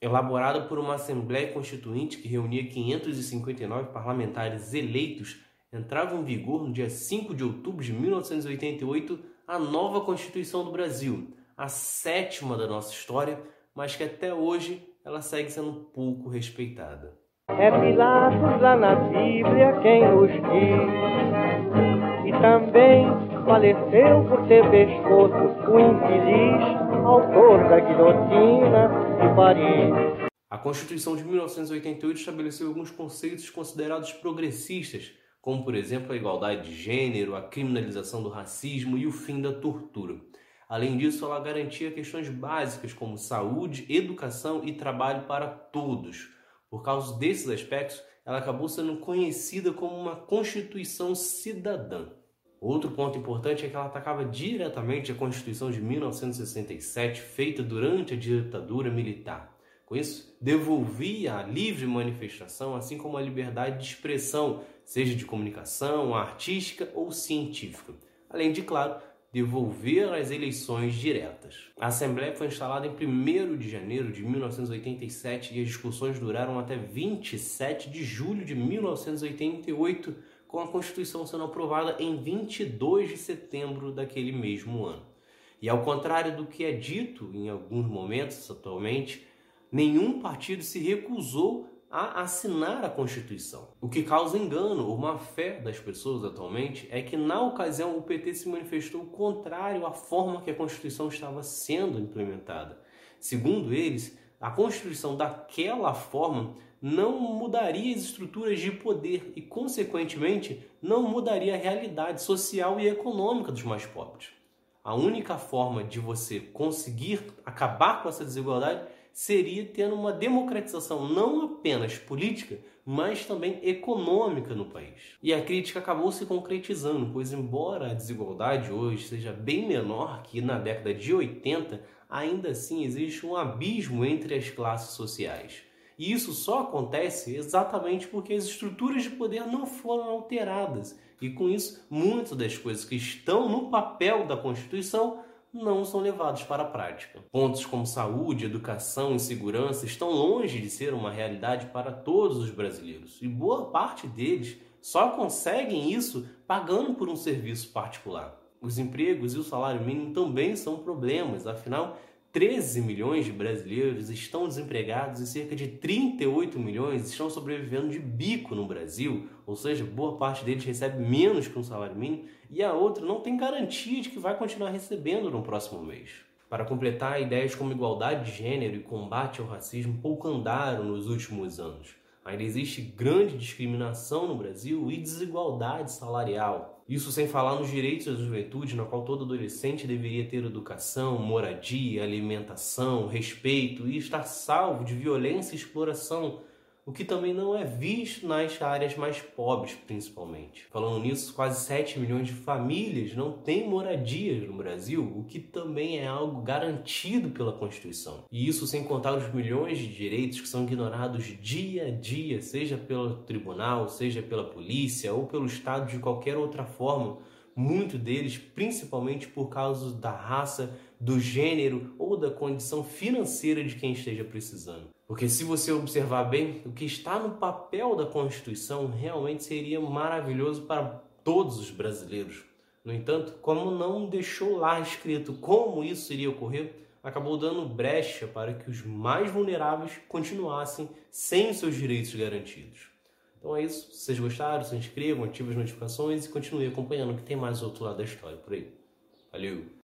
elaborada por uma Assembleia Constituinte que reunia 559 parlamentares eleitos, entrava em vigor no dia 5 de outubro de 1988 a nova Constituição do Brasil, a sétima da nossa história, mas que até hoje ela segue sendo pouco respeitada. É Pilatos lá na Bíblia quem nos diz, e também faleceu por ter pescoço o infeliz autor da guilhotina de Paris. A Constituição de 1988 estabeleceu alguns conceitos considerados progressistas, como, por exemplo, a igualdade de gênero, a criminalização do racismo e o fim da tortura. Além disso, ela garantia questões básicas como saúde, educação e trabalho para todos. Por causa desses aspectos, ela acabou sendo conhecida como uma Constituição cidadã. Outro ponto importante é que ela atacava diretamente a Constituição de 1967, feita durante a ditadura militar. Com isso, devolvia a livre manifestação, assim como a liberdade de expressão, seja de comunicação, artística ou científica. Além de, claro, devolver as eleições diretas. A Assembleia foi instalada em 1 de janeiro de 1987 e as discussões duraram até 27 de julho de 1988 com a Constituição sendo aprovada em 22 de setembro daquele mesmo ano. E ao contrário do que é dito em alguns momentos atualmente, nenhum partido se recusou a assinar a Constituição. O que causa engano ou má fé das pessoas atualmente é que, na ocasião, o PT se manifestou contrário à forma que a Constituição estava sendo implementada. Segundo eles, a Constituição daquela forma não mudaria as estruturas de poder e, consequentemente, não mudaria a realidade social e econômica dos mais pobres. A única forma de você conseguir acabar com essa desigualdade seria tendo uma democratização não apenas política, mas também econômica no país. E a crítica acabou se concretizando, pois embora a desigualdade hoje seja bem menor que na década de 80, ainda assim existe um abismo entre as classes sociais. E isso só acontece exatamente porque as estruturas de poder não foram alteradas. E com isso, muitas das coisas que estão no papel da Constituição não são levados para a prática. Pontos como saúde, educação e segurança estão longe de ser uma realidade para todos os brasileiros. E boa parte deles só conseguem isso pagando por um serviço particular. Os empregos e o salário mínimo também são problemas, afinal, 13 milhões de brasileiros estão desempregados e cerca de 38 milhões estão sobrevivendo de bico no Brasil, ou seja, boa parte deles recebe menos que um salário mínimo e a outra não tem garantia de que vai continuar recebendo no próximo mês. Para completar, ideias como igualdade de gênero e combate ao racismo pouco andaram nos últimos anos. Ainda existe grande discriminação no Brasil e desigualdade salarial. Isso sem falar nos direitos da juventude, na qual todo adolescente deveria ter educação, moradia, alimentação, respeito e estar salvo de violência e exploração o que também não é visto nas áreas mais pobres, principalmente. Falando nisso, quase 7 milhões de famílias não têm moradias no Brasil, o que também é algo garantido pela Constituição. E isso sem contar os milhões de direitos que são ignorados dia a dia, seja pelo tribunal, seja pela polícia ou pelo Estado de qualquer outra forma muito deles principalmente por causa da raça, do gênero ou da condição financeira de quem esteja precisando. Porque se você observar bem, o que está no papel da Constituição realmente seria maravilhoso para todos os brasileiros. No entanto, como não deixou lá escrito como isso iria ocorrer, acabou dando brecha para que os mais vulneráveis continuassem sem seus direitos garantidos. Então é isso. Se vocês gostaram, se inscrevam, ativem as notificações e continuem acompanhando que tem mais outro lado da história por aí. Valeu!